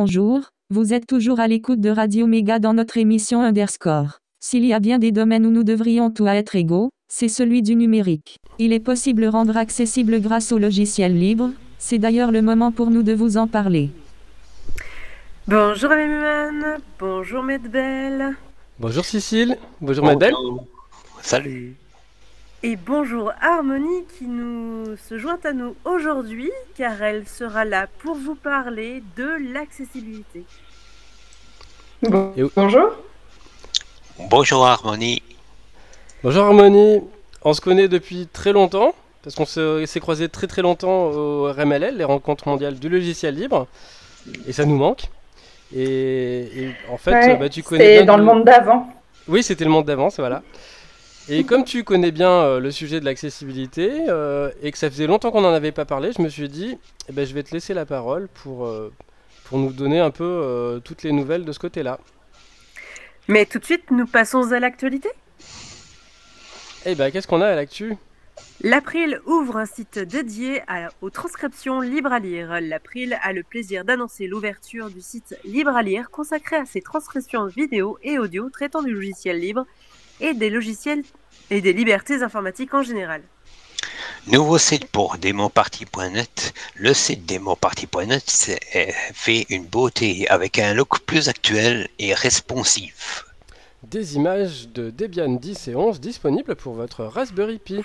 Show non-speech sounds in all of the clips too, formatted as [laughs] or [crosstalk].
Bonjour, vous êtes toujours à l'écoute de Radio Méga dans notre émission Underscore. S'il y a bien des domaines où nous devrions tous être égaux, c'est celui du numérique. Il est possible de rendre accessible grâce au logiciel libre, c'est d'ailleurs le moment pour nous de vous en parler. Bonjour Mémane, bonjour Medbel. Bonjour Cécile, bonjour Medbel. Salut. Et bonjour Harmonie qui nous se joint à nous aujourd'hui car elle sera là pour vous parler de l'accessibilité. Bonjour. Bonjour Harmonie. Bonjour Harmonie. On se connaît depuis très longtemps parce qu'on s'est croisé très très longtemps au RMLL, les rencontres mondiales du logiciel libre, et ça nous manque. Et, en fait, bah, tu connais. C'est dans le monde d'avant. Oui, c'était le monde d'avant, voilà. Et comme tu connais bien euh, le sujet de l'accessibilité euh, et que ça faisait longtemps qu'on n'en avait pas parlé, je me suis dit, eh ben, je vais te laisser la parole pour, euh, pour nous donner un peu toutes les nouvelles de ce côté-là. Mais tout de suite, nous passons à l'actualité. Eh ben, qu'est-ce qu'on a à l'actu? L'April ouvre un site dédié aux transcriptions libres à lire. L'April a le plaisir d'annoncer l'ouverture du site Libre à lire consacré à ses transcriptions vidéo et audio traitant du logiciel libre et des logiciels et des libertés informatiques en général. Nouveau site pour démoparty.net. Le site démoparty.net fait une beauté avec un look plus actuel et responsif. Des images de Debian 10 et 11 disponibles pour votre Raspberry Pi.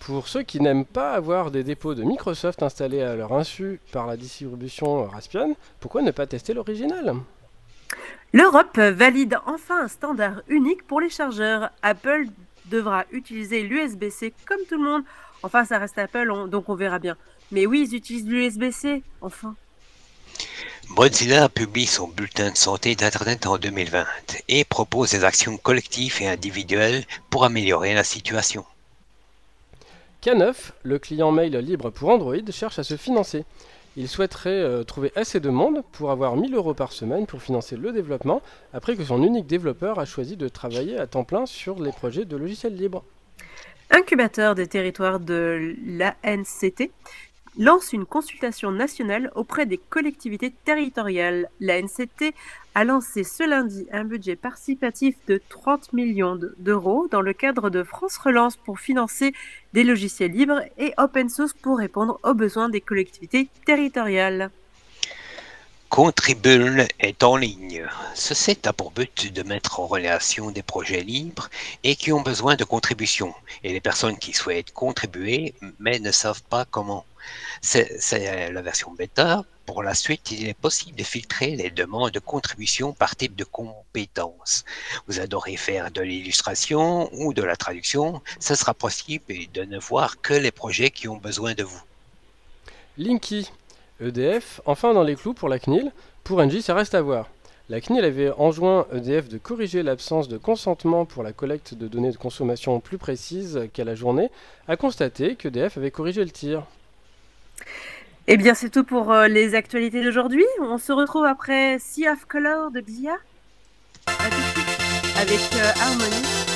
Pour ceux qui n'aiment pas avoir des dépôts de Microsoft installés à leur insu par la distribution Raspbian, pourquoi ne pas tester l'original? L'Europe valide enfin un standard unique pour les chargeurs. Apple devra utiliser l'USB-C comme tout le monde. Enfin, ça reste Apple, donc on verra bien. Mais oui, ils utilisent l'USB-C, enfin. Mozilla publie son bulletin de santé d'Internet en 2020 et propose des actions collectives et individuelles pour améliorer la situation. K9, le client mail libre pour Android, cherche à se financer. Il souhaiterait euh, trouver assez de monde pour avoir 1000 euros par semaine pour financer le développement, après que son unique développeur a choisi de travailler à temps plein sur les projets de logiciels libres. Incubateur des territoires de l'ANCT lance une consultation nationale auprès des collectivités territoriales. La NCT a lancé ce lundi un budget participatif de 30 millions d'euros dans le cadre de France Relance pour financer des logiciels libres et open source pour répondre aux besoins des collectivités territoriales. Contribule est en ligne. Ce site a pour but de mettre en relation des projets libres et qui ont besoin de contributions et les personnes qui souhaitent contribuer mais ne savent pas comment. C'est la version bêta. Pour la suite, il est possible de filtrer les demandes de contribution par type de compétences. Vous adorez faire de l'illustration ou de la traduction, ce sera possible de ne voir que les projets qui ont besoin de vous. Linky, EDF, enfin dans les clous pour la CNIL. Pour Engie, ça reste à voir. La CNIL avait enjoint EDF de corriger l'absence de consentement pour la collecte de données de consommation plus précises qu'à la journée, a constaté qu'EDF avait corrigé le tir. Eh bien, c'est tout pour euh, les actualités d'aujourd'hui. On se retrouve après Sea of Color de Xia. avec euh, Harmony.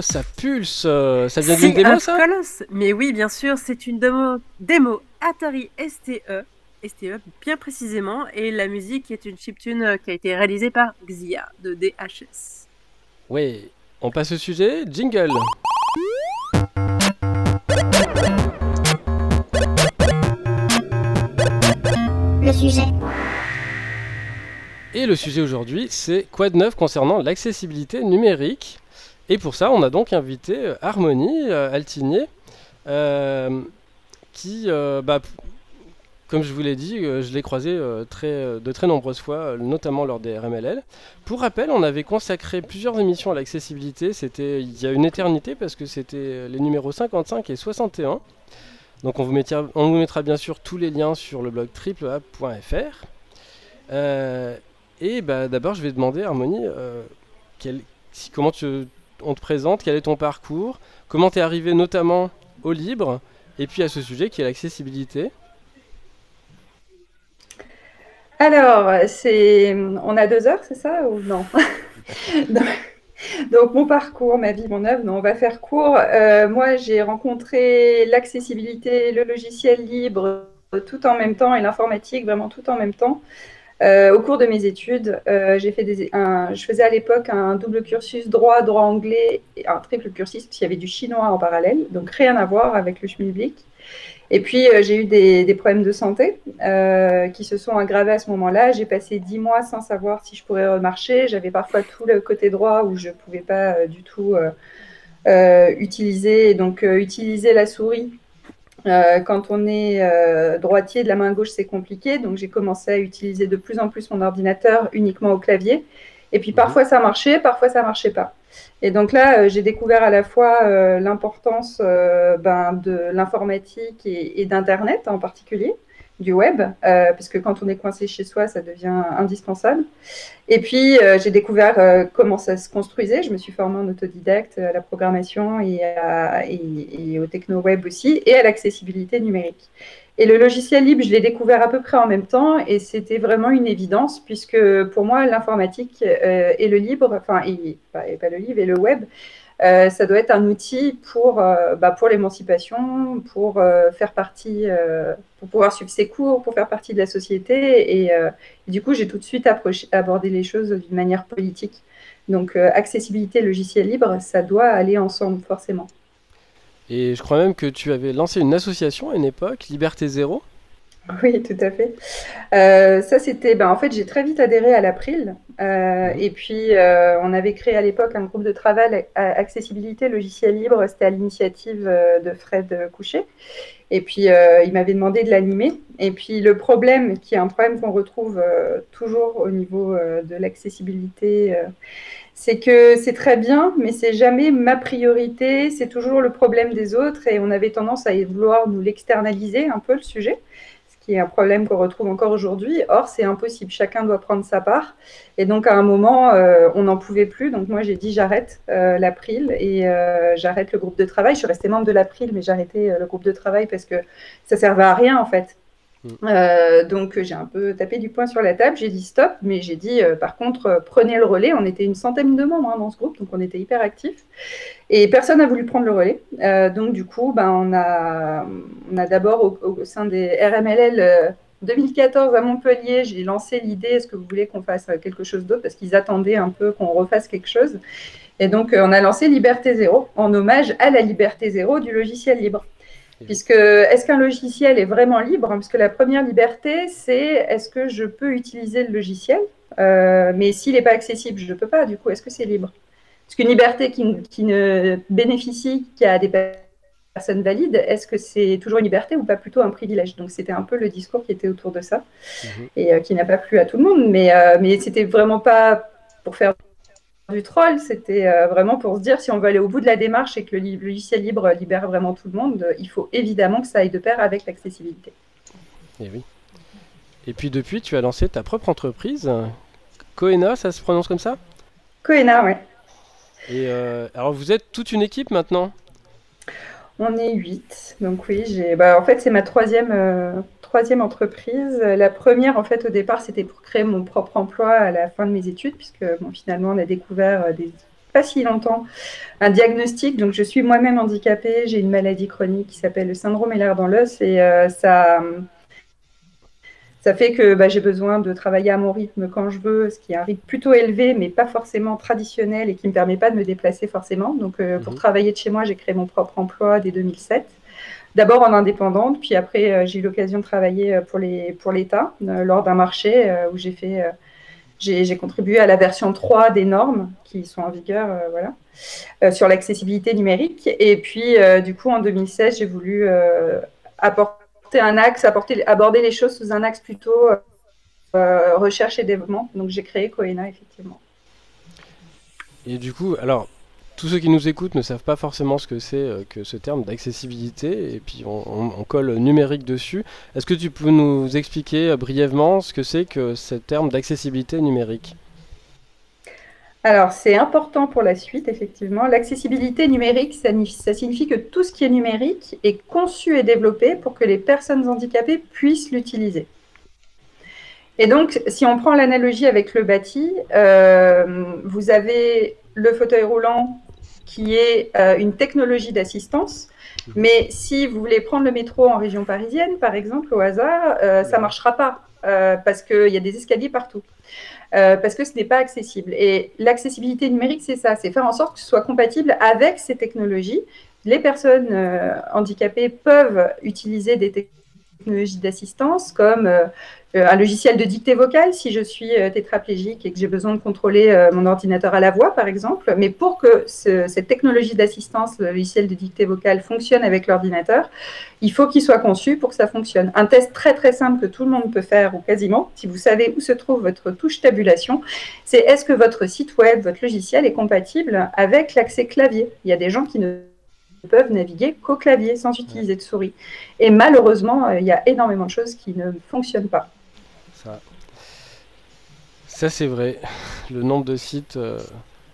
Oh, ça pulse euh, Ça vient d'une démo, un ça colosse. Mais oui, bien sûr, c'est une démo, démo Atari STE, STE bien précisément, et la musique est une chiptune euh, qui a été réalisée par Xia de DHS. Oui. On passe au sujet. Jingle. Le sujet. Et le sujet aujourd'hui, c'est quoi de neuf concernant l'accessibilité numérique? Et pour ça, on a donc invité euh, Harmonie euh, Altinier, euh, qui, bah, comme je vous l'ai dit, je l'ai croisé de très nombreuses fois, notamment lors des RMLL. Pour rappel, on avait consacré plusieurs émissions à l'accessibilité, c'était il y a une éternité parce que c'était les numéros 55 et 61. Donc on vous, mettra, bien sûr tous les liens sur le blog triplea.fr. Et bah, d'abord, je vais demander, Harmonie, euh, quel- si- comment tu, on te présente, quel est ton parcours, comment tu es arrivé notamment au libre, et puis à ce sujet qui est l'accessibilité. Alors, c'est, on a deux heures, c'est ça ou non? [laughs] Donc, mon parcours, ma vie, mon œuvre, non, on va faire court. Euh, moi, j'ai rencontré l'accessibilité, le logiciel libre, tout en même temps, et l'informatique, vraiment tout en même temps. Euh, au cours de mes études, euh, j'ai fait un- je faisais à l'époque un double cursus droit, droit anglais, et un triple cursus, parce qu'il y avait du chinois en parallèle, donc rien à voir avec le schmilblick. Et puis, euh, j'ai eu des, problèmes de santé qui se sont aggravés à ce moment-là. J'ai passé dix mois sans savoir si je pourrais remarcher. J'avais parfois tout le côté droit où je ne pouvais pas du tout utiliser. Donc, utiliser la souris euh, quand on est euh, droitier de la main gauche, c'est compliqué. Donc, j'ai commencé à utiliser de plus en plus mon ordinateur uniquement au clavier. Et puis, parfois, ça marchait, parfois, ça marchait pas. Et donc là, euh, j'ai découvert à la fois euh, l'importance euh, ben, de l'informatique et, et d'Internet en particulier, du web, euh, parce que quand on est coincé chez soi, ça devient indispensable. Et puis, euh, j'ai découvert euh, comment ça se construisait. Je me suis formée en autodidacte à la programmation et, au techno-web aussi, et à l'accessibilité numérique. Et le logiciel libre, je l'ai découvert à peu près en même temps, et c'était vraiment une évidence, puisque pour moi, l'informatique et le libre, enfin, et, pas, le livre, et le web, euh, ça doit être un outil pour, euh, bah, pour l'émancipation, pour euh, faire partie, pour pouvoir suivre ses cours, pour faire partie de la société. Et, euh, du coup, j'ai tout de suite approché, abordé les choses d'une manière politique. Donc, accessibilité, logiciel libre, ça doit aller ensemble, forcément. Et je crois même que tu avais lancé une association à une époque, Liberté Zéro. [laughs] Oui, tout à fait. Euh, ça, c'était, ben, en fait, j'ai très vite adhéré à l'April. Euh, et puis, euh, on avait créé à l'époque un groupe de travail à accessibilité logiciel libre. C'était à l'initiative de Fred Couchet. Et puis, il m'avait demandé de l'animer. Et puis, le problème, qui est un problème qu'on retrouve toujours au niveau de l'accessibilité, c'est que c'est très bien, mais c'est jamais ma priorité. C'est toujours le problème des autres. Et on avait tendance à vouloir nous l'externaliser un peu le sujet est un problème qu'on retrouve encore aujourd'hui. Or, c'est impossible. Chacun doit prendre sa part. Et donc, à un moment, euh, on n'en pouvait plus. Donc, moi, j'ai dit j'arrête euh, l'April et euh, j'arrête le groupe de travail. Je suis restée membre de l'April, mais j'ai le groupe de travail parce que ça servait à rien, en fait. Euh, donc j'ai un peu tapé du poing sur la table, j'ai dit stop, mais j'ai dit euh, par contre euh, prenez le relais. On était une centaine de membres hein, dans ce groupe, donc on était hyper actifs. Et personne n'a voulu prendre le relais. Donc du coup, ben, on a, d'abord au, au sein des RMLL euh, 2014 à Montpellier, j'ai lancé l'idée est-ce que vous voulez qu'on fasse quelque chose d'autre? Parce qu'ils attendaient un peu qu'on refasse quelque chose. Et donc on a lancé Liberté Zéro en hommage à la liberté zéro du logiciel libre. Puisque est-ce qu'un logiciel est vraiment libre Parce que la première liberté, c'est est-ce que je peux utiliser le logiciel? Euh, Mais s'il n'est pas accessible, je ne peux pas. Du coup, est-ce que c'est libre? Parce qu'une liberté qui, qui ne bénéficie qu'à des personnes valides, est-ce que c'est toujours une liberté ou pas plutôt un privilège? Donc c'était un peu le discours qui était autour de ça Mhm. et euh, qui n'a pas plu à tout le monde. Mais, euh, mais c'était vraiment pas pour faire du troll, c'était euh, vraiment pour se dire si on veut aller au bout de la démarche et que le logiciel libre libère vraiment tout le monde, euh, il faut évidemment que ça aille de pair avec l'accessibilité. Et oui. Et puis depuis, tu as lancé ta propre entreprise, Coena, ça se prononce comme ça? Coena, ouais. Et euh, alors vous êtes toute une équipe maintenant? On est huit, donc oui, j'ai. Bah, en fait, c'est ma troisième, euh, troisième entreprise. La première, en fait, au départ, c'était pour créer mon propre emploi à la fin de mes études, puisque bon, finalement, on a découvert euh, pas si longtemps un diagnostic. Donc, je suis moi-même handicapée. J'ai une maladie chronique qui s'appelle le syndrome Ehlers dans l'os et euh, ça, ça fait que bah, j'ai besoin de travailler à mon rythme quand je veux, ce qui est un rythme plutôt élevé, mais pas forcément traditionnel et qui ne me permet pas de me déplacer forcément. Donc, euh, pour Mhm. travailler de chez moi, j'ai créé mon propre emploi dès 2007. D'abord en indépendante, puis après, euh, j'ai eu l'occasion de travailler euh, pour l'État euh, lors d'un marché où j'ai fait. j'ai contribué à la version 3 des normes qui sont en vigueur, voilà, sur l'accessibilité numérique. Et puis, du coup, en 2016, j'ai voulu apporter un axe, apporter, aborder les choses sous un axe plutôt euh, recherche et développement. Donc, j'ai créé Coena, effectivement. Et du coup, alors, tous ceux qui nous écoutent ne savent pas forcément ce que c'est euh, que ce terme d'accessibilité, et puis on, colle numérique dessus. Est-ce que tu peux nous expliquer euh, brièvement ce que c'est que ce terme d'accessibilité numérique? Alors, c'est important pour la suite, effectivement. L'accessibilité numérique, ça, ni- ça signifie que tout ce qui est numérique est conçu et développé pour que les personnes handicapées puissent l'utiliser. Et donc, si on prend l'analogie avec le bâti, euh, vous avez le fauteuil roulant qui est euh, une technologie d'assistance. Mais si vous voulez prendre le métro en région parisienne, par exemple, au hasard, euh, ça ne marchera pas parce qu'il y a des escaliers partout. Euh, parce que ce n'est pas accessible. Et l'accessibilité numérique, c'est ça, c'est faire en sorte que ce soit compatible avec ces technologies. Les personnes euh, handicapées peuvent utiliser des technologies d'assistance comme euh, un logiciel de dictée vocale si je suis euh, tétraplégique et que j'ai besoin de contrôler euh, mon ordinateur à la voix, par exemple. Mais pour que ce- cette technologie d'assistance, le logiciel de dictée vocale, fonctionne avec l'ordinateur, il faut qu'il soit conçu pour que ça fonctionne. Un test très très simple que tout le monde peut faire, ou quasiment, si vous savez où se trouve votre touche tabulation, c'est est-ce que votre site web, votre logiciel est compatible avec l'accès clavier? Il y a des gens qui ne peuvent naviguer qu'au clavier sans utiliser de souris. Et malheureusement, euh, il y a énormément de choses qui ne fonctionnent pas. Ça, c'est vrai. Le nombre de sites euh,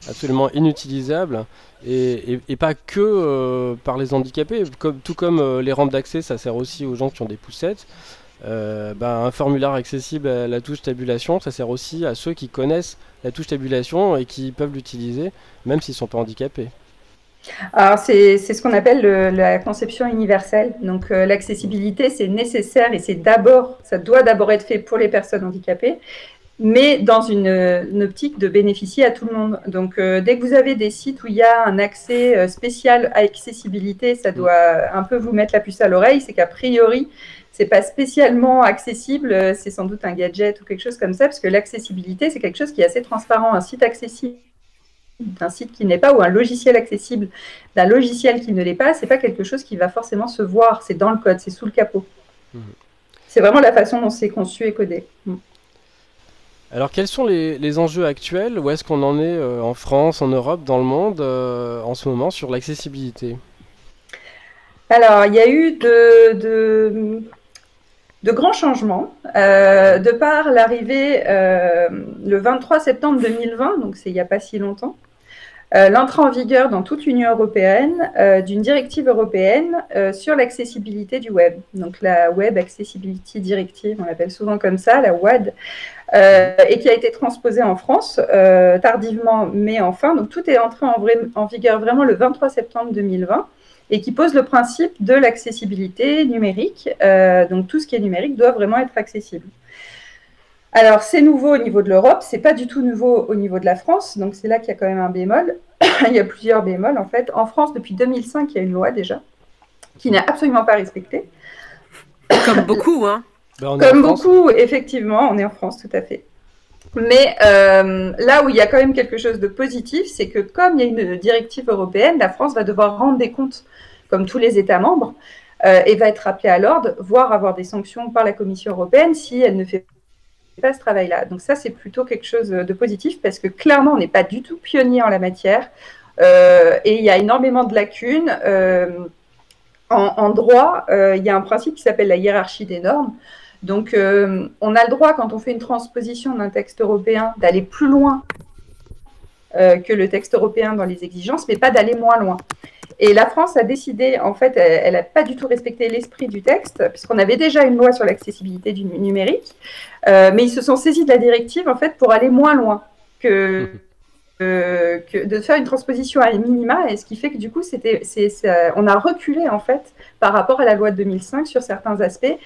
absolument inutilisables, et, pas que euh, par les handicapés, tout comme euh, les rampes d'accès, ça sert aussi aux gens qui ont des poussettes. Ben, un formulaire accessible à la touche tabulation, ça sert aussi à ceux qui connaissent la touche tabulation et qui peuvent l'utiliser, même s'ils sont pas handicapés. Alors, c'est ce qu'on appelle le- la conception universelle. Donc, euh, l'accessibilité, c'est nécessaire et c'est d'abord, ça doit d'abord être fait pour les personnes handicapées, mais dans une, une optique de bénéficier à tout le monde. Donc, euh, dès que vous avez des sites où il y a un accès euh, spécial à accessibilité, ça doit un peu vous mettre la puce à l'oreille. C'est qu'a priori, c'est pas spécialement accessible, c'est sans doute un gadget ou quelque chose comme ça, parce que l'accessibilité, c'est quelque chose qui est assez transparent. Un site accessible d'un site qui n'est pas ou un logiciel accessible d'un logiciel qui ne l'est pas, c'est pas quelque chose qui va forcément se voir, c'est dans le code, c'est sous le capot. Mhm. C'est vraiment la façon dont c'est conçu et codé. Mm. Alors quels sont les, les enjeux actuels? Où est-ce qu'on en est euh, en France, en Europe, dans le monde euh, en ce moment sur l'accessibilité? Alors, il y a eu de, de, de grands changements euh, de par l'arrivée euh, le 23 septembre 2020, donc c'est il n'y a pas si longtemps, euh, l'entrée en vigueur dans toute l'Union européenne d'une directive européenne sur l'accessibilité du web. Donc la Web Accessibility Directive, on l'appelle souvent comme ça, la WAD, et qui a été transposée en France tardivement, mais enfin. Donc tout est entré en vigueur vraiment le 23 septembre 2020 et qui pose le principe de l'accessibilité numérique. Euh, donc tout ce qui est numérique doit vraiment être accessible. Alors c'est nouveau au niveau de l'Europe, c'est pas du tout nouveau au niveau de la France, donc c'est là qu'il y a quand même un bémol. [coughs] il y a plusieurs bémols en fait. En France, depuis 2005, il y a une loi déjà qui n'est absolument pas respectée. Comme beaucoup, hein. Ben, Comme beaucoup, effectivement, on est en France, tout à fait. Mais euh, là où il y a quand même quelque chose de positif, c'est que comme il y a une directive européenne, la France va devoir rendre des comptes, comme tous les États membres, euh, et va être appelée à l'ordre, voire avoir des sanctions par la Commission européenne si elle ne fait pas ce travail-là. Donc ça, c'est plutôt quelque chose de positif parce que clairement, on n'est pas du tout pionnier en la matière euh, et il y a énormément de lacunes. En, droit, il y a un principe qui s'appelle la hiérarchie des normes. Donc, euh, on a le droit, quand on fait une transposition d'un texte européen, d'aller plus loin euh, que le texte européen dans les exigences, mais pas d'aller moins loin. Et la France a décidé, en fait, elle n'a pas du tout respecté l'esprit du texte, puisqu'on avait déjà une loi sur l'accessibilité du numérique, euh, mais ils se sont saisis de la directive, en fait, pour aller moins loin que [laughs] de faire une transposition à minima, et ce qui fait que du coup, c'était, on a reculé en fait par rapport à la loi de 2005 sur certains aspects.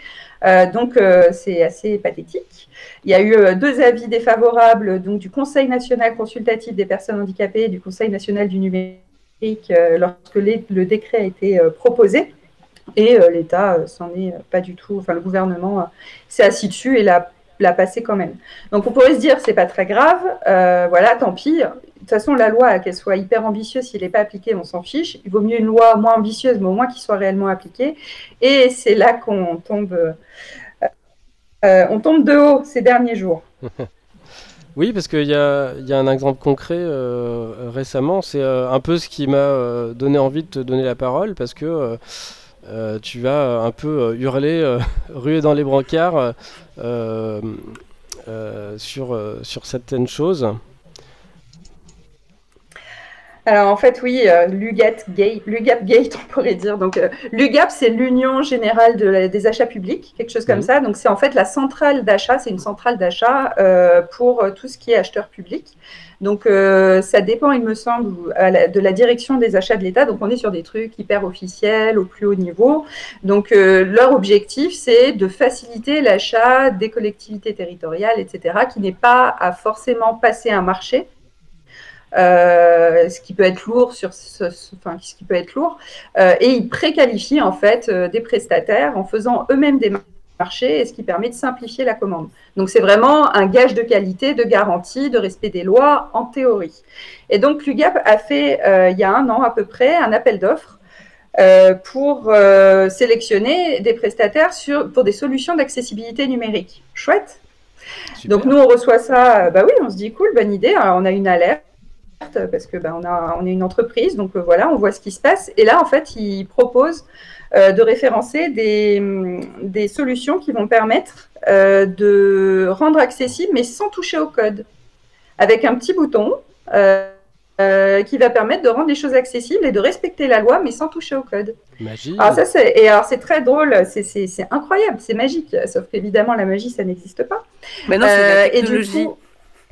Euh, donc, euh, c'est assez pathétique. Il y a eu euh, deux avis défavorables donc, du Conseil national consultatif des personnes handicapées et du Conseil national du numérique lorsque le décret a été proposé. Et l'État s'en est pas du tout, enfin le gouvernement s'est assis dessus et l'a passer quand même. Donc on pourrait se dire c'est pas très grave, voilà, tant pis. De toute façon, la loi, qu'elle soit hyper ambitieuse, s'il n'est pas appliqué, on s'en fiche. Il vaut mieux une loi moins ambitieuse, mais au moins qu'il soit réellement appliqué. Et c'est là qu'on tombe, euh, euh, tombe de haut ces derniers jours. [laughs] Oui, parce qu'il y, y a, un exemple concret récemment, c'est un peu ce qui m'a donné envie de te donner la parole, parce que euh, tu vas euh, un peu euh, hurler, [laughs] ruer dans les brancards sur, sur certaines choses. Alors en fait, oui, l'UGAP Gate, [laughs] on pourrait dire. Donc l'UGAP, c'est l'Union générale des achats publics, quelque chose comme mhm. ça. Donc c'est en fait la centrale d'achat, c'est une centrale d'achat pour tout ce qui est acheteur public. Donc, euh, ça dépend, il me semble, de la direction des achats de l'État. Donc, on est sur des trucs hyper officiels, au plus haut niveau. Donc, euh, leur objectif, c'est de faciliter l'achat des collectivités territoriales, etc., qui n'est pas à forcément passer un marché. Euh, ce qui peut être lourd sur ce, enfin, ce qui peut être lourd et ils préqualifient en fait des prestataires en faisant eux-mêmes des marché et ce qui permet de simplifier la commande. Donc c'est vraiment un gage de qualité, de garantie, de respect des lois en théorie. Et donc l'UGAP a fait euh, il y a un an à peu près un appel d'offres euh, pour euh, sélectionner des prestataires sur, pour des solutions d'accessibilité numérique. Chouette. Donc nous on reçoit ça, bah oui, on se dit cool, bonne idée, on a une alerte parce que bah, on, a, on est une entreprise, donc voilà, on voit ce qui se passe. Et là, en fait, ils proposent euh, de référencer des, des, solutions qui vont permettre euh, de rendre accessible, mais sans toucher au code, avec un petit bouton euh, qui va permettre de rendre les choses accessibles et de respecter la loi, mais sans toucher au code. Magie. Alors ça, c'est, et alors c'est très drôle, c'est, incroyable, c'est magique, sauf qu'évidemment la magie, ça n'existe pas. Mais non, c'est la technologie.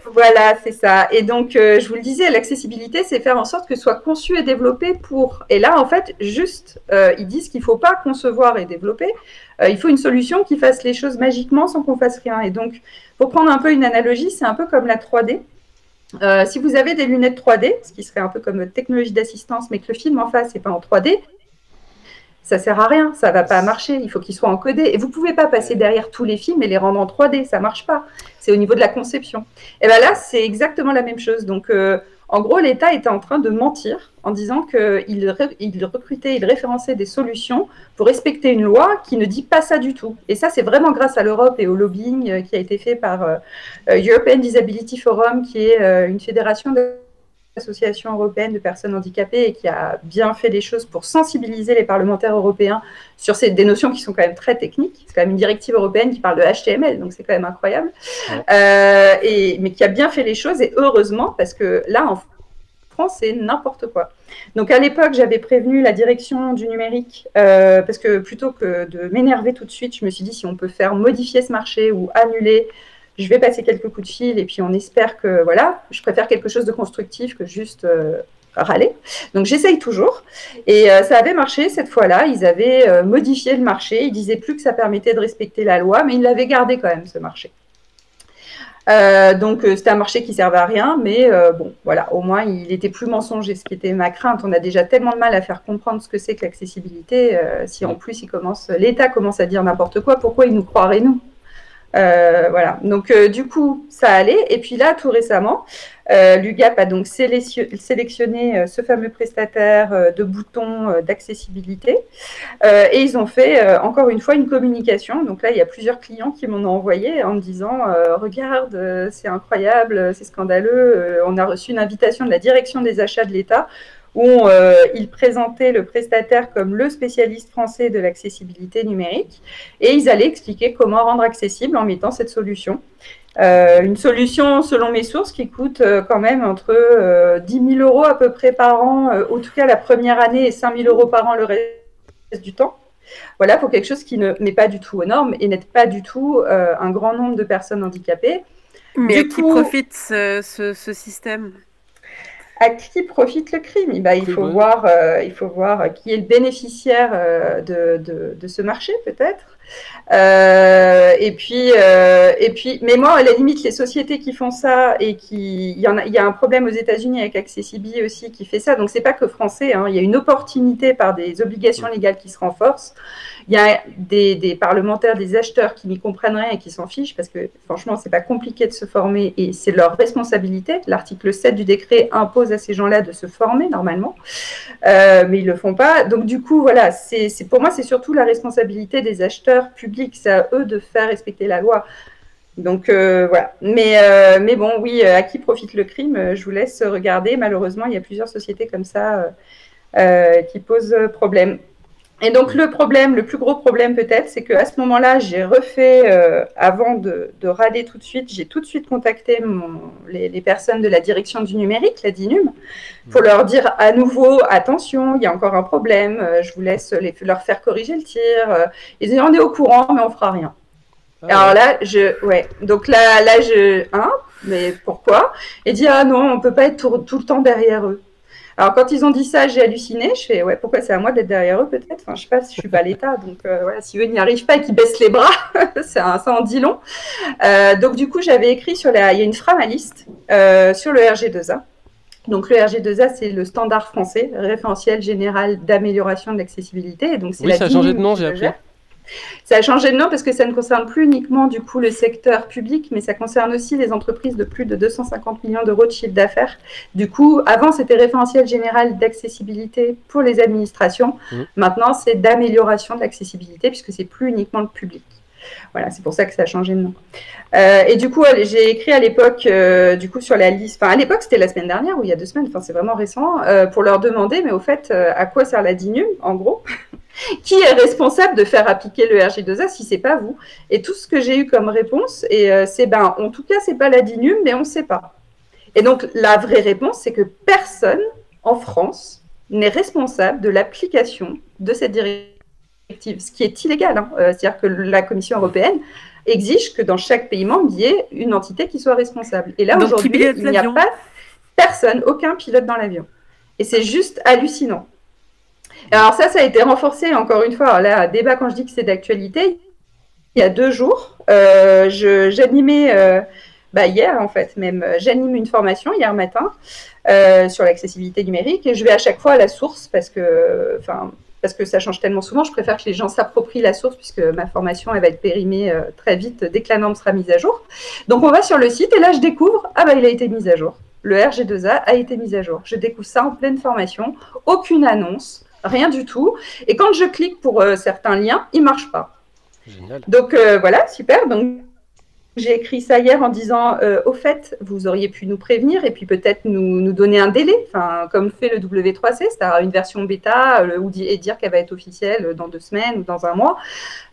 Voilà, c'est ça. Et donc, euh, je vous le disais, l'accessibilité, c'est faire en sorte que ce soit conçu et développé pour. Et là, en fait, juste, euh, ils disent qu'il ne faut pas concevoir et développer. Euh, il faut une solution qui fasse les choses magiquement sans qu'on fasse rien. Et donc, pour prendre un peu une analogie, c'est un peu comme la 3D. si vous avez des lunettes 3D, ce qui serait un peu comme technologie d'assistance, mais que le film en face n'est pas en 3D, ça sert à rien, ça va pas marcher, il faut qu'ils soient encodés. Et vous pouvez pas passer derrière tous les films et les rendre en 3D, ça marche pas. Au niveau de la conception. Et bien là, c'est exactement la même chose. Donc, euh, en gros, l'État était en train de mentir en disant qu'il il recrutait, il référençait des solutions pour respecter une loi qui ne dit pas ça du tout. Et ça, c'est vraiment grâce à l'Europe et au lobbying euh, qui a été fait par euh, European Disability Forum, qui est une fédération de Association européenne de personnes handicapées et qui a bien fait des choses pour sensibiliser les parlementaires européens sur ces, des notions qui sont quand même très techniques. C'est quand même une directive européenne qui parle de HTML, donc c'est quand même incroyable. Euh, et, mais qui a bien fait les choses et heureusement parce que là, en France, c'est n'importe quoi. Donc à l'époque, j'avais prévenu la direction du numérique euh, parce que plutôt que de m'énerver tout de suite, je me suis dit si on peut faire modifier ce marché ou annuler je vais passer quelques coups de fil et puis on espère que, voilà, je préfère quelque chose de constructif que juste euh, râler. Donc j'essaye toujours. Et euh, ça avait marché cette fois-là. Ils avaient euh, modifié le marché. Ils disaient plus que ça permettait de respecter la loi, mais ils l'avaient gardé quand même, ce marché. donc c'était un marché qui servait à rien, mais bon, voilà, au moins il était plus mensonger, ce qui était ma crainte. On a déjà tellement de mal à faire comprendre ce que c'est que l'accessibilité. si en plus il commence, l'État commence à dire n'importe quoi, pourquoi il nous croirait nous? Euh, voilà, donc euh, du coup, ça allait. Et puis là, tout récemment, euh, l'UGAP a donc sélectionné ce fameux prestataire de boutons d'accessibilité. et ils ont fait, encore une fois, une communication. Donc là, il y a plusieurs clients qui m'en ont envoyé en me disant, regarde, c'est incroyable, c'est scandaleux. on a reçu une invitation de la direction des achats de l'État où euh, ils présentaient le prestataire comme le spécialiste français de l'accessibilité numérique et ils allaient expliquer comment rendre accessible en mettant cette solution. Euh, une solution, selon mes sources, qui coûte euh, quand même entre 10 000 euros à peu près par an, en tout cas la première année, et 5 000 euros par an le reste du temps. Voilà, pour quelque chose qui n'est pas du tout aux normes et n'aide pas du tout un grand nombre de personnes handicapées. Mais qui profite ce, ce système À qui profite le crime bah, il, Oui, faut bonne. voir, euh, il faut voir qui est le bénéficiaire euh, de, de- de ce marché, peut-être. Euh, et puis, euh, et puis, mais moi, à la limite, les sociétés qui font ça et qui, il y en a, il y a un problème aux États-Unis avec Accessibility aussi qui fait ça. Donc c'est pas que français. hein. Il y a une opportunité par des obligations légales qui se renforcent. Il y a des, parlementaires, des acheteurs qui n'y comprennent rien et qui s'en fichent parce que franchement, c'est pas compliqué de se former et c'est leur responsabilité. L'article 7 du décret impose à ces gens-là de se former normalement, Euh, mais ils le font pas. Donc du coup, voilà, pour moi, c'est surtout la responsabilité des acheteurs publics. C'est à eux de faire respecter la loi. Donc euh, voilà. Mais, euh, mais bon, oui, à qui profite le crime Je vous laisse regarder. Malheureusement, il y a plusieurs sociétés comme ça qui posent problème. Et donc le problème, le plus gros problème peut-être, c'est qu'à ce moment-là, j'ai refait, euh, avant de, de râler tout de suite, j'ai tout de suite contacté mon- les, les personnes de la direction du numérique, la DINUM, pour leur dire à nouveau, attention, il y a encore un problème, euh, je vous laisse les- leur faire corriger le tir. euh. Ils disent, on est au courant, mais on fera rien. Ah, Alors là, je, ouais. Donc là, là, je, hein, mais pourquoi? Et dit ah non, on peut pas être tout, tout le temps derrière eux. Alors quand ils ont dit ça, j'ai halluciné. Je fais ouais, pourquoi c'est à moi d'être derrière eux peut-être? Enfin, je sais pas, je suis pas l'État, donc euh, voilà, si eux n'y arrivent pas et qu'ils baissent les bras, [laughs] ça, ça en dit long. Euh, donc du coup, j'avais écrit sur la, il y a une framaliste euh, sur le RG2A. Donc le RG2A, c'est le standard français, référentiel général d'amélioration de l'accessibilité. Donc c'est Oui, la ça a changé de nom, j'ai appris. Ça a changé de nom parce que ça ne concerne plus uniquement du coup le secteur public, mais ça concerne aussi les entreprises de plus de 250 millions d'euros de chiffre d'affaires. Du coup, avant c'était référentiel général d'accessibilité pour les administrations. Mhm. Maintenant, c'est d'amélioration de l'accessibilité puisque c'est plus uniquement le public. Voilà, c'est pour ça que ça a changé de nom. Euh, et du coup, j'ai écrit à l'époque, euh, du coup, sur la liste. Enfin, à l'époque, c'était la semaine dernière ou il y a deux semaines. Enfin, c'est vraiment récent, euh, pour leur demander, mais au fait, euh, à quoi sert la DINUM, en gros? [laughs] Qui est responsable de faire appliquer le RG2A si c'est pas vous? Et tout ce que j'ai eu comme réponse, et euh, c'est ben, en tout cas, c'est pas la DINUM, mais on ne sait pas. Et donc, la vraie réponse, c'est que personne en France n'est responsable de l'application de cette directive, ce qui est illégal. hein. Euh, C'est-à-dire que la Commission européenne exige que dans chaque pays membre, il y ait une entité qui soit responsable. Et là, aujourd'hui, il n'y a pas personne, aucun pilote dans l'avion. Et c'est juste hallucinant. Alors ça, ça a été renforcé encore une fois. Alors là, débat quand je dis que c'est d'actualité. Il y a deux jours, euh, j'animais, euh, bah hier en fait même, euh, j'anime une formation hier matin sur l'accessibilité numérique et je vais à chaque fois à la source parce que, enfin, parce que ça change tellement souvent. Je préfère que les gens s'approprient la source puisque ma formation elle va être périmée très vite dès que la norme sera mise à jour. Donc on va sur le site et là je découvre ah bah il a été mis à jour. Le RG2A a été mis à jour. Je découvre ça en pleine formation, aucune annonce, rien du tout. Et quand je clique pour euh, certains liens, ils marchent pas. Génial. Donc euh, voilà, super. Donc j'ai écrit ça hier en disant euh, au fait, vous auriez pu nous prévenir et puis peut-être nous, nous donner un délai, enfin comme fait le W3C, c'est-à-dire une version bêta euh, ou et dire qu'elle va être officielle dans deux semaines ou dans un mois,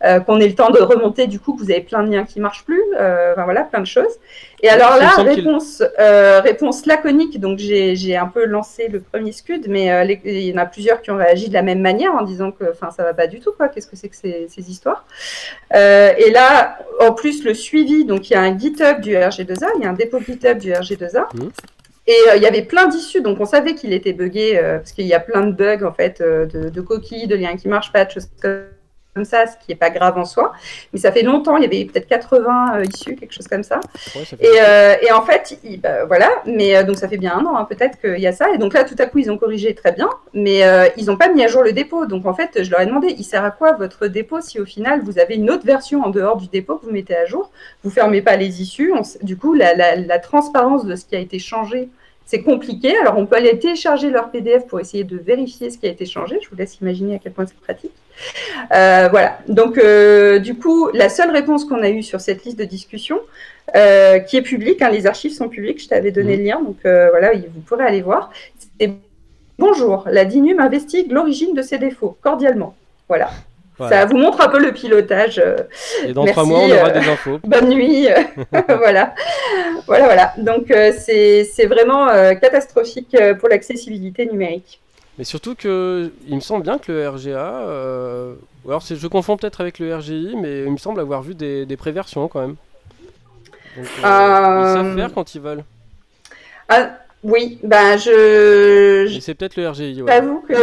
euh, qu'on ait le temps de remonter du coup que vous avez plein de liens qui marchent plus, euh, enfin voilà, plein de choses. Et alors là, réponse, euh, réponse laconique. Donc j'ai un peu lancé le premier scud, mais euh, les- il y en a plusieurs qui ont réagi de la même manière en disant que, enfin, ça va pas du tout, quoi. Qu'est-ce que c'est que ces, ces histoires? Euh, Et là, en plus, le suivi. Donc il y a un GitHub du RG2A, il y a un dépôt GitHub du RG2A. Mhm. Et euh, il y avait plein d'issues, donc on savait qu'il était buggé euh, parce qu'il y a plein de bugs en fait, euh, de, de coquilles, de liens qui marchent pas, de choses comme ça, ce qui n'est pas grave en soi. Mais ça fait longtemps, il y avait peut-être 80 euh, issues, quelque chose comme ça. Ouais, ça fait- Et, euh, et en fait, il- bah, voilà, mais euh, donc ça fait bien un an, hein, peut-être qu'il y a ça. Et donc là, tout à coup, ils ont corrigé très bien, mais euh, ils n'ont pas mis à jour le dépôt. Donc en fait, je leur ai demandé, il sert à quoi votre dépôt si au final vous avez une autre version en dehors du dépôt que vous mettez à jour? Vous fermez pas les issues. On du coup, la, la- la transparence de ce qui a été changé, c'est compliqué. Alors on peut aller télécharger leur PDF pour essayer de vérifier ce qui a été changé. Je vous laisse imaginer à quel point c'est pratique. Euh, voilà. Donc, euh, du coup, la seule réponse qu'on a eue sur cette liste de discussion, euh, qui est publique, hein, les archives sont publiques, je t'avais donné Mhm. le lien, donc voilà, vous pourrez aller voir. C'est Bonjour, la DINUM investigue l'origine de ces défauts, cordialement. Voilà. Voilà. Ça vous montre un peu le pilotage. Et dans trois mois, on aura des infos. [laughs] bonne nuit. [laughs] [laughs] voilà. Voilà, voilà. Donc, c'est vraiment catastrophique pour l'accessibilité numérique. Mais surtout que il me semble bien que le RGA, euh, ou alors je confonds peut-être avec le RGI, mais il me semble avoir vu des, des préversions quand même. Donc, euh, Euh, Ils savent faire quand ils veulent. Ah, Oui, ben je. C'est peut-être le RGI. Ouais. J'avoue que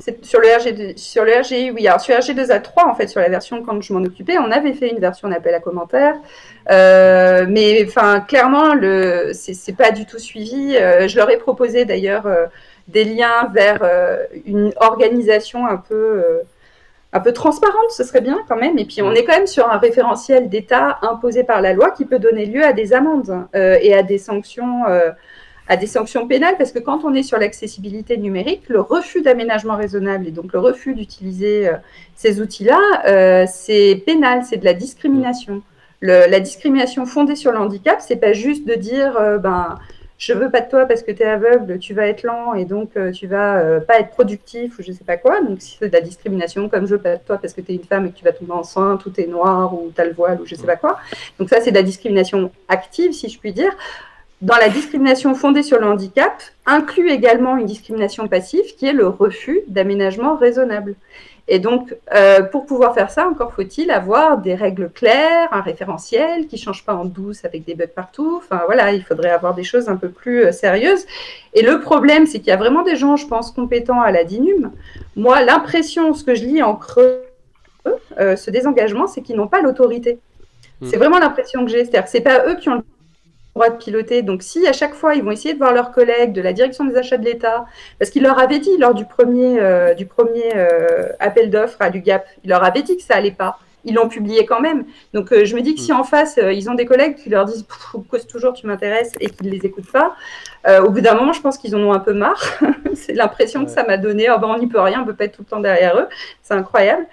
c'est sur le RG sur le RGI, oui. Alors sur RG2A3, en fait, sur la version quand je m'en occupais, on avait fait une version d'appel à commentaires, euh, mais enfin clairement le c'est pas du tout suivi. Euh, je leur ai proposé d'ailleurs euh, des liens vers euh, une organisation un peu euh, un peu transparente, ce serait bien quand même. Et puis on est quand même sur un référentiel d'État imposé par la loi qui peut donner lieu à des amendes euh, et à des sanctions euh, à des sanctions pénales, parce que quand on est sur l'accessibilité numérique, le refus d'aménagement raisonnable et donc le refus d'utiliser euh, ces outils-là, c'est pénal, c'est de la discrimination. Le, la discrimination fondée sur le handicap, c'est pas juste de dire, ben, je veux pas de toi parce que tu es aveugle, tu vas être lent et donc euh, tu vas euh, pas être productif ou je sais pas quoi. Donc si c'est de la discrimination, comme je veux pas de toi parce que tu es une femme et que tu vas tomber enceinte, ou tu es noir ou tu as le voile ou je sais pas quoi. Donc ça, c'est de la discrimination active, si je puis dire dans la discrimination fondée sur le handicap, inclut également une discrimination passive qui est le refus d'aménagement raisonnable. Et donc, euh, pour pouvoir faire ça, encore faut-il avoir des règles claires, un référentiel qui ne change pas en douce avec des bugs partout. Enfin voilà, il faudrait avoir des choses un peu plus euh, sérieuses. Et le problème, c'est qu'il y a vraiment des gens, je pense, compétents à la DINUM. Moi, l'impression, ce que je lis en creux, euh, ce désengagement, c'est qu'ils n'ont pas l'autorité. C'est vraiment l'impression que j'ai. C'est-à-dire que ce pas eux qui ont le droit de piloter. Donc, si à chaque fois ils vont essayer de voir leurs collègues de la direction des achats de l'État, parce qu'ils leur avaient dit lors du premier, euh, du premier euh, appel d'offres à l'UGAP, ils leur avaient dit que ça allait pas. Ils l'ont publié quand même. Donc, euh, je me dis que si en face, ils ont des collègues qui leur disent cause toujours tu m'intéresses et qu'ils ne les écoutent pas, euh, au bout d'un moment, je pense qu'ils en ont un peu marre. [laughs] C'est l'impression que ça m'a donné. Oh, ben, on n'y peut rien, on peut pas être tout le temps derrière eux. C'est incroyable.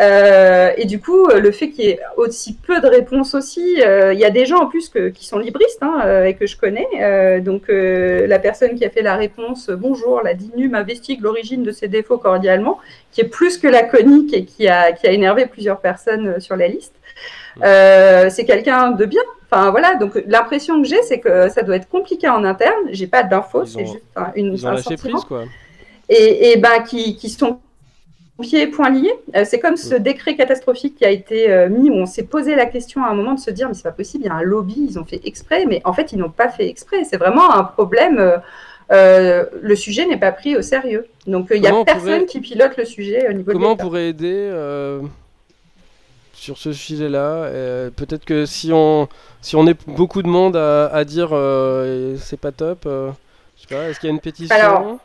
Euh, et du coup, le fait qu'il y ait aussi peu de réponses aussi, euh, il y a des gens en plus que, qui sont libristes hein, euh, et que je connais. Euh, donc, la personne qui a fait la réponse Bonjour, la DINU m'investigue l'origine de ses défauts cordialement, qui est plus que laconique et qui a, qui a énervé plusieurs personnes sur la liste. c'est quelqu'un de bien. Enfin voilà, donc l'impression que j'ai, c'est que ça doit être compliqué en interne. J'ai pas d'infos, c'est juste un, une. Ils ont lâché prise, quoi. Et, et ben qui, qui sont pieds et poings liés. Euh, c'est comme ce décret catastrophique qui a été euh, mis où on s'est posé la question à un moment de se dire mais c'est pas possible, il y a un lobby, ils ont fait exprès, mais en fait ils n'ont pas fait exprès. C'est vraiment un problème. Euh, euh, le sujet n'est pas pris au sérieux. Donc il n'y a personne pourrait... qui pilote le sujet au niveau Comment de on pourrait aider sur ce sujet-là. Peut-être que si on si on est beaucoup de monde à, à dire c'est pas top, je sais pas, est-ce qu'il y a une pétition?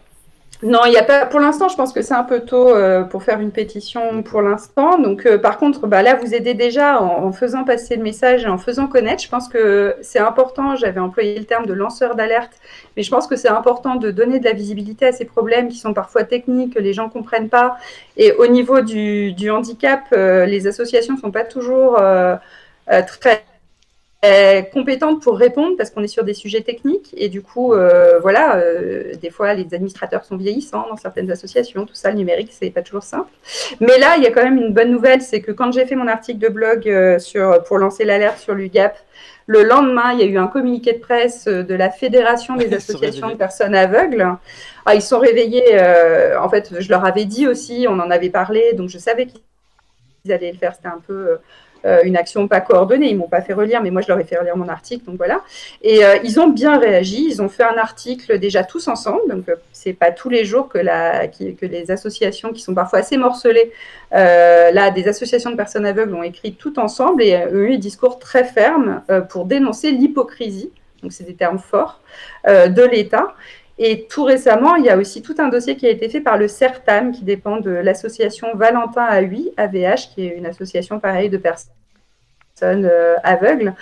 Non, il y a pas. Pour l'instant, je pense que c'est un peu tôt euh, pour faire une pétition pour l'instant. Donc, euh, par contre, bah, là, vous aidez déjà en, faisant passer le message et en faisant connaître. Je pense que c'est important. J'avais employé le terme de lanceur d'alerte, mais je pense que c'est important de donner de la visibilité à ces problèmes qui sont parfois techniques, que les gens comprennent pas. Et au niveau du, handicap, euh, les associations sont pas toujours euh, très compétente pour répondre parce qu'on est sur des sujets techniques et du coup, euh, voilà, euh, des fois les administrateurs sont vieillissants dans certaines associations, tout ça, le numérique, c'est pas toujours simple. Mais là, il y a quand même une bonne nouvelle, c'est que quand j'ai fait mon article de blog euh, sur, pour lancer l'alerte sur l'UGAP, le lendemain, il y a eu un communiqué de presse de la Fédération des associations de personnes aveugles. Ah, ils sont réveillés, en fait, je leur avais dit aussi, on en avait parlé, donc je savais qu'ils allaient le faire, c'était un peu une action pas coordonnée. Ils m'ont pas fait relire, mais moi je leur ai fait relire mon article, donc voilà. Et euh, ils ont bien réagi. Ils ont fait un article déjà tous ensemble. Donc euh, c'est pas tous les jours que les associations qui sont parfois assez morcelées, euh, là des associations de personnes aveugles ont écrit tout ensemble et ont eu un discours très ferme pour dénoncer l'hypocrisie. Donc c'est des termes forts de l'État. Et tout récemment, il y a aussi tout un dossier qui a été fait par le CERTAM, qui dépend de l'association Valentin A8, AVH, qui est une association pareille de personnes euh, aveugles,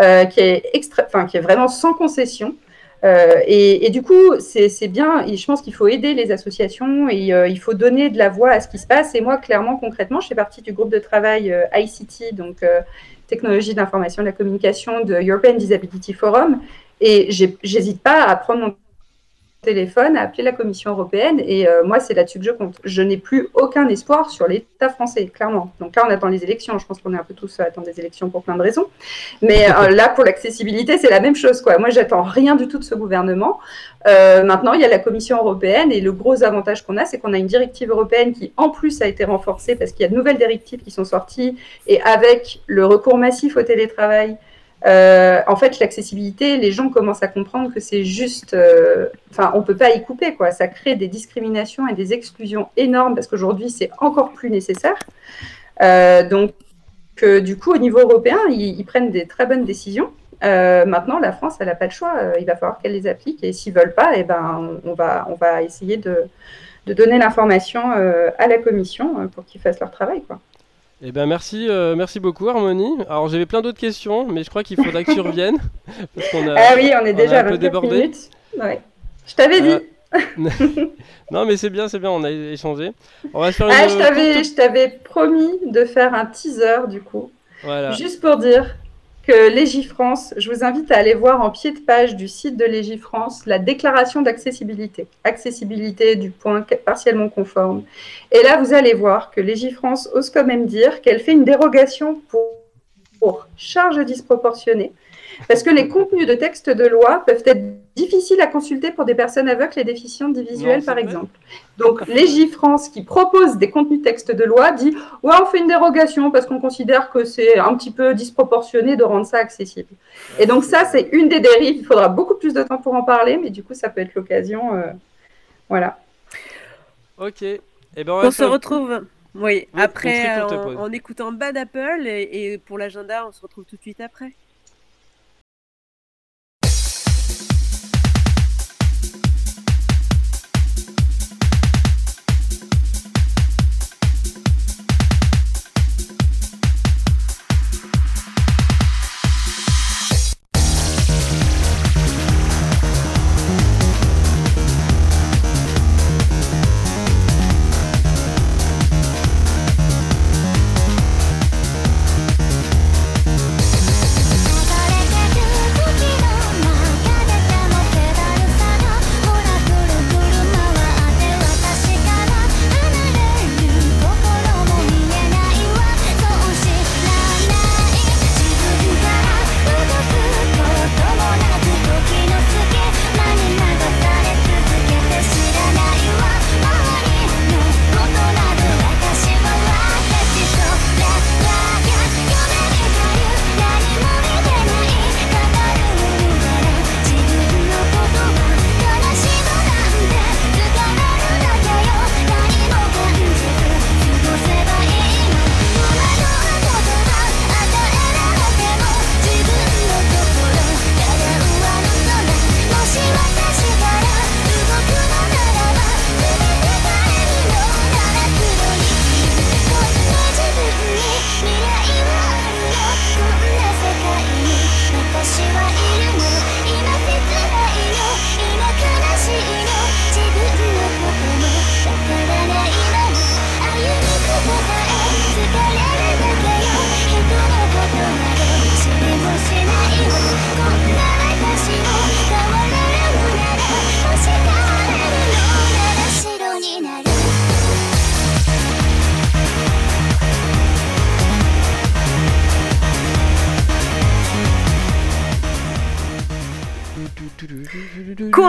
euh, qui, est extra... enfin, qui est vraiment sans concession. Euh, et, du coup, c'est bien, je pense qu'il faut aider les associations et il faut donner de la voix à ce qui se passe. Et moi, clairement, concrètement, je fais partie du groupe de travail ICT, donc Technologie de l'information et de la communication de European Disability Forum. Et j'hésite pas à prendre mon téléphone, à appeler la Commission européenne. Et euh, moi, c'est là-dessus que je compte. Je n'ai plus aucun espoir sur l'État français, clairement. Donc là, on attend les élections. Je pense qu'on est un peu tous à attendre des élections pour plein de raisons. Mais euh, là, pour l'accessibilité, c'est la même chose. Quoi. Moi, j'attends rien du tout de ce gouvernement. Euh, maintenant, il y a la Commission européenne. Et le gros avantage qu'on a, c'est qu'on a une directive européenne qui, en plus, a été renforcée parce qu'il y a de nouvelles directives qui sont sorties. Et avec le recours massif au télétravail, euh, en fait, l'accessibilité, les gens commencent à comprendre que c'est juste, euh, enfin, on peut pas y couper, quoi. Ça crée des discriminations et des exclusions énormes parce qu'aujourd'hui, c'est encore plus nécessaire. Euh, donc, du coup, au niveau européen, ils, prennent des très bonnes décisions. Maintenant, la France, elle n'a pas le choix. Il va falloir qu'elle les applique. Et s'ils veulent pas, eh ben, on, va, on va essayer de, de donner l'information à la commission pour qu'ils fassent leur travail, quoi. Eh ben merci, euh, merci beaucoup Harmonie. Alors j'avais plein d'autres questions, mais je crois qu'il faudra que tu [laughs] reviennes parce qu'on a. Ah oui, on est on déjà à un peu 24 débordé. Ouais. Je t'avais dit. Euh, [laughs] non mais c'est bien, c'est bien, on a échangé. On va se faire une Ah, je t'avais, je t'avais promis de faire un teaser du coup, Voilà. juste pour dire que Légifrance, je vous invite à aller voir en pied de page du site de Légifrance la déclaration d'accessibilité, accessibilité du point partiellement conforme. Et là, vous allez voir que Légifrance ose quand même dire qu'elle fait une dérogation pour, pour charge disproportionnée, parce que les contenus de textes de loi peuvent être difficiles à consulter pour des personnes aveugles et déficientes visuelles, par exemple. Donc, Légifrance, qui propose des contenus textes de loi, dit Ouais, on fait une dérogation parce qu'on considère que c'est un petit peu disproportionné de rendre ça accessible. Et donc, ça, c'est une des dérives. Il faudra beaucoup plus de temps pour en parler, mais du coup, ça peut être l'occasion. euh, Voilà. Ok. Eh ben on, se faire- retrouve. Oui, après en, écoutant Bad Apple et, et pour l'agenda, on se retrouve tout de suite après.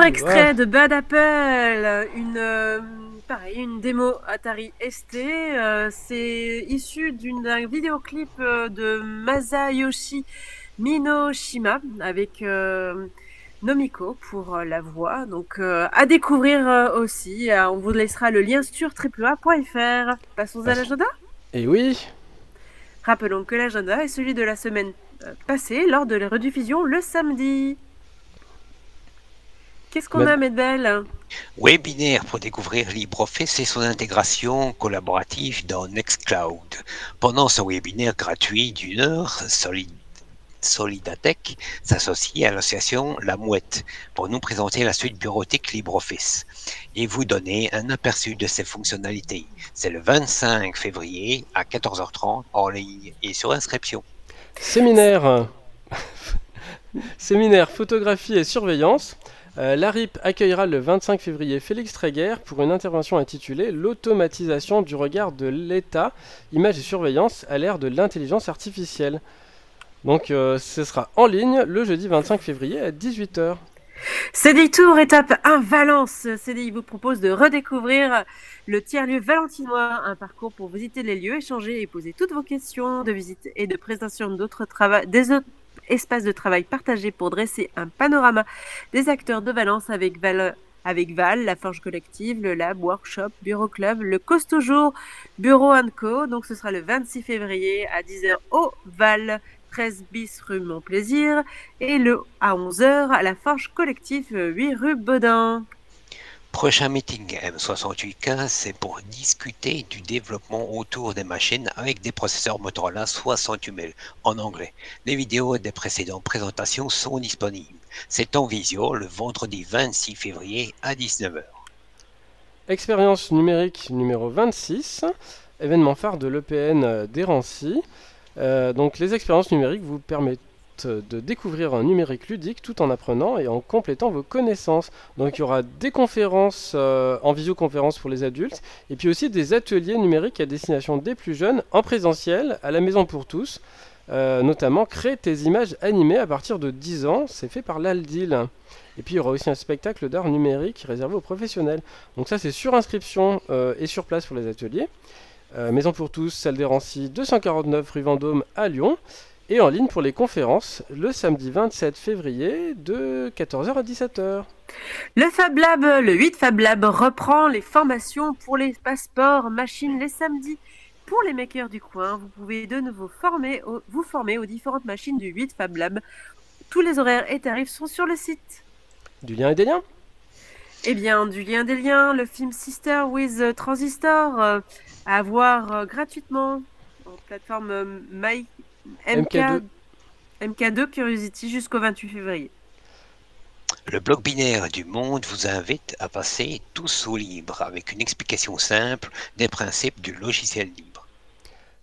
Extrait de Bad Apple, une euh, pareil, une démo Atari ST. euh, c'est issu d'une- d'un vidéoclip euh, de Masayoshi Minoshima avec euh, Nomiko pour la voix. Donc à découvrir aussi. On vous laissera le lien sur triplea.fr. Passons à l'agenda. Et oui. Rappelons que l'agenda est celui de la semaine passée lors de la rediffusion le samedi. Qu'est-ce qu'on Ma- a, Medbel Webinaire pour découvrir LibreOffice et son intégration collaborative dans Nextcloud. Pendant ce webinaire gratuit d'une heure, Solid- Solidatech s'associe à l'association La Mouette pour nous présenter la suite bureautique LibreOffice et vous donner un aperçu de ses fonctionnalités. C'est le 25 février à 14h30 en ligne et sur inscription. Séminaire. [laughs] Séminaire photographie et surveillance. Euh, L'ARIP accueillera le 25 février Félix Tréguer pour une intervention intitulée L'automatisation du regard de l'État, images et surveillance à l'ère de l'intelligence artificielle. Donc euh, ce sera en ligne le jeudi 25 février à 18h. CDI Tour, étape 1, Valence. CDI vous propose de redécouvrir le tiers-lieu valentinois, un parcours pour visiter les lieux, échanger et poser toutes vos questions de visite et de présentation d'autres travaux, des autres espace de travail partagé pour dresser un panorama des acteurs de Valence avec Val, la Forge Collective, le Lab, Workshop, Bureau Club, le Costo Jour, Bureau Co. Donc ce sera le 26 février à 10h au Val. 13 bis rue Montplaisir et le à 11h à la Forge Collective 8 rue Baudin. Prochain meeting M6815, c'est pour discuter du développement autour des machines avec des processeurs Motorola 68 000 en anglais. Les vidéos des précédentes présentations sont disponibles. C'est en visio le vendredi 26 février à 19h. Expérience numérique numéro 26, événement phare de l'EPN d'Erancy. Euh, donc les expériences numériques vous permettent de découvrir un numérique ludique tout en apprenant et en complétant vos connaissances. Donc il y aura des conférences euh, en visioconférence pour les adultes et puis aussi des ateliers numériques à destination des plus jeunes en présentiel à la maison pour tous. Euh, notamment créer tes images animées à partir de 10 ans, c'est fait par l'Aldil. Et puis il y aura aussi un spectacle d'art numérique réservé aux professionnels. Donc ça c'est sur inscription et sur place pour les ateliers. Euh, Maison pour tous, salle d'Hérancy, 249 rue Vendôme à Lyon. Et en ligne pour les conférences le samedi 27 février de 14h à 17h. Le Fab Lab, le 8 Fab Lab reprend les formations pour les passeports machines les samedis. Pour les makers du coin, vous pouvez de nouveau former vous former aux différentes machines du 8 Fab Lab. Tous les horaires et tarifs sont sur le site. Du lien et des liens? Eh bien, du lien des liens, le film Sister with Transistor. Euh, à voir euh, gratuitement en plateforme euh, My MK, MK2. Curiosity jusqu'au 28 février. Le bloc binaire du monde vous invite à passer tous au libre avec une explication simple des principes du logiciel libre.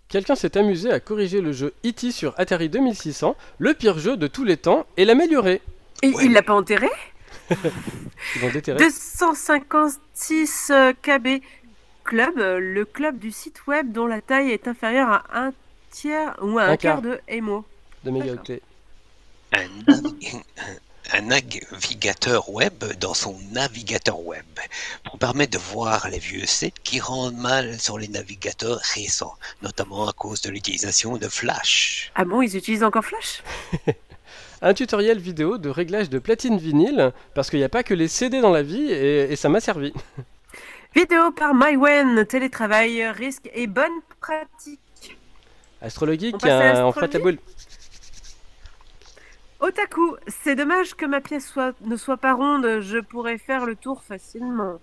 Quelqu'un s'est amusé à corriger le jeu E.T. sur Atari 2600, le pire jeu de tous les temps, et l'améliorer. Et il l'a pas enterré? [laughs] Ils vont déterrer. 256 euh, KB club, euh, le club du site web dont la taille est inférieure à un tiers ou à un, quart. de MO. De mégaoctets. Un, un, navigateur web dans son navigateur web pour permettre de voir les vieux sites qui rendent mal sur les navigateurs récents, notamment à cause de l'utilisation de Flash. Ah bon, ils utilisent encore Flash? [laughs] Un tutoriel vidéo de réglage de platine vinyle, parce qu'il n'y a pas que les CD dans la vie, et, et ça m'a servi. [laughs] Vidéo par MyWen, télétravail, risque et bonne pratique. Astrologique, on, fait la boule. Otaku, c'est dommage que ma pièce soit, ne soit pas ronde, je pourrais faire le tour facilement.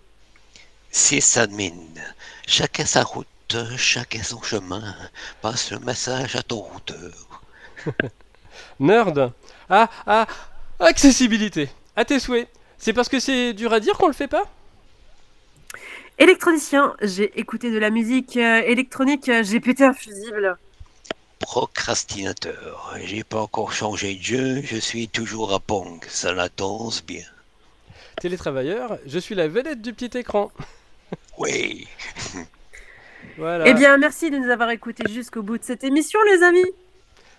C'est admin. Chacun sa route, chacun son chemin. Passe le message à ton routeur. [laughs] Nerd. Ah, ah, accessibilité. À tes souhaits. C'est parce que c'est dur à dire qu'on le fait pas? Électronicien, j'ai écouté de la musique euh, électronique, euh, j'ai pété un fusible. Procrastinateur, j'ai pas encore changé de jeu, je suis toujours à Pong, ça la danse bien. Télétravailleur, je suis la vedette du petit écran. [laughs] Oui. [laughs] voilà. Eh bien, merci de nous avoir écoutés jusqu'au bout de cette émission, les amis.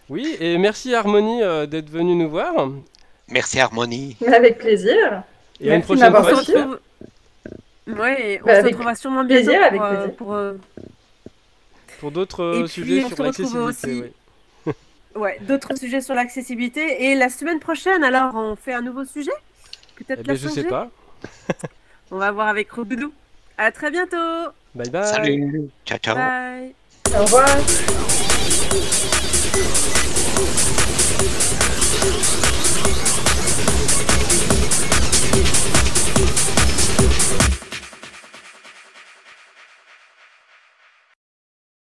Oui, et merci Harmonie euh, d'être venue nous voir. Merci Harmonie. Avec plaisir. Et à une prochaine fois. Ouais, on bah, se retrouvera sûrement bientôt plaisir, pour, avec euh, plaisir. pour, euh, Pour d'autres euh, Et sujets puis, sur l'accessibilité. [laughs] ouais, d'autres sujets sur l'accessibilité. Et la semaine prochaine, alors, on fait un nouveau sujet? Peut-être Eh la je sais 5G? pas. [laughs] On va voir avec Rodoudou. À très bientôt. Bye bye. Salut. Ciao, ciao. Bye. Au revoir.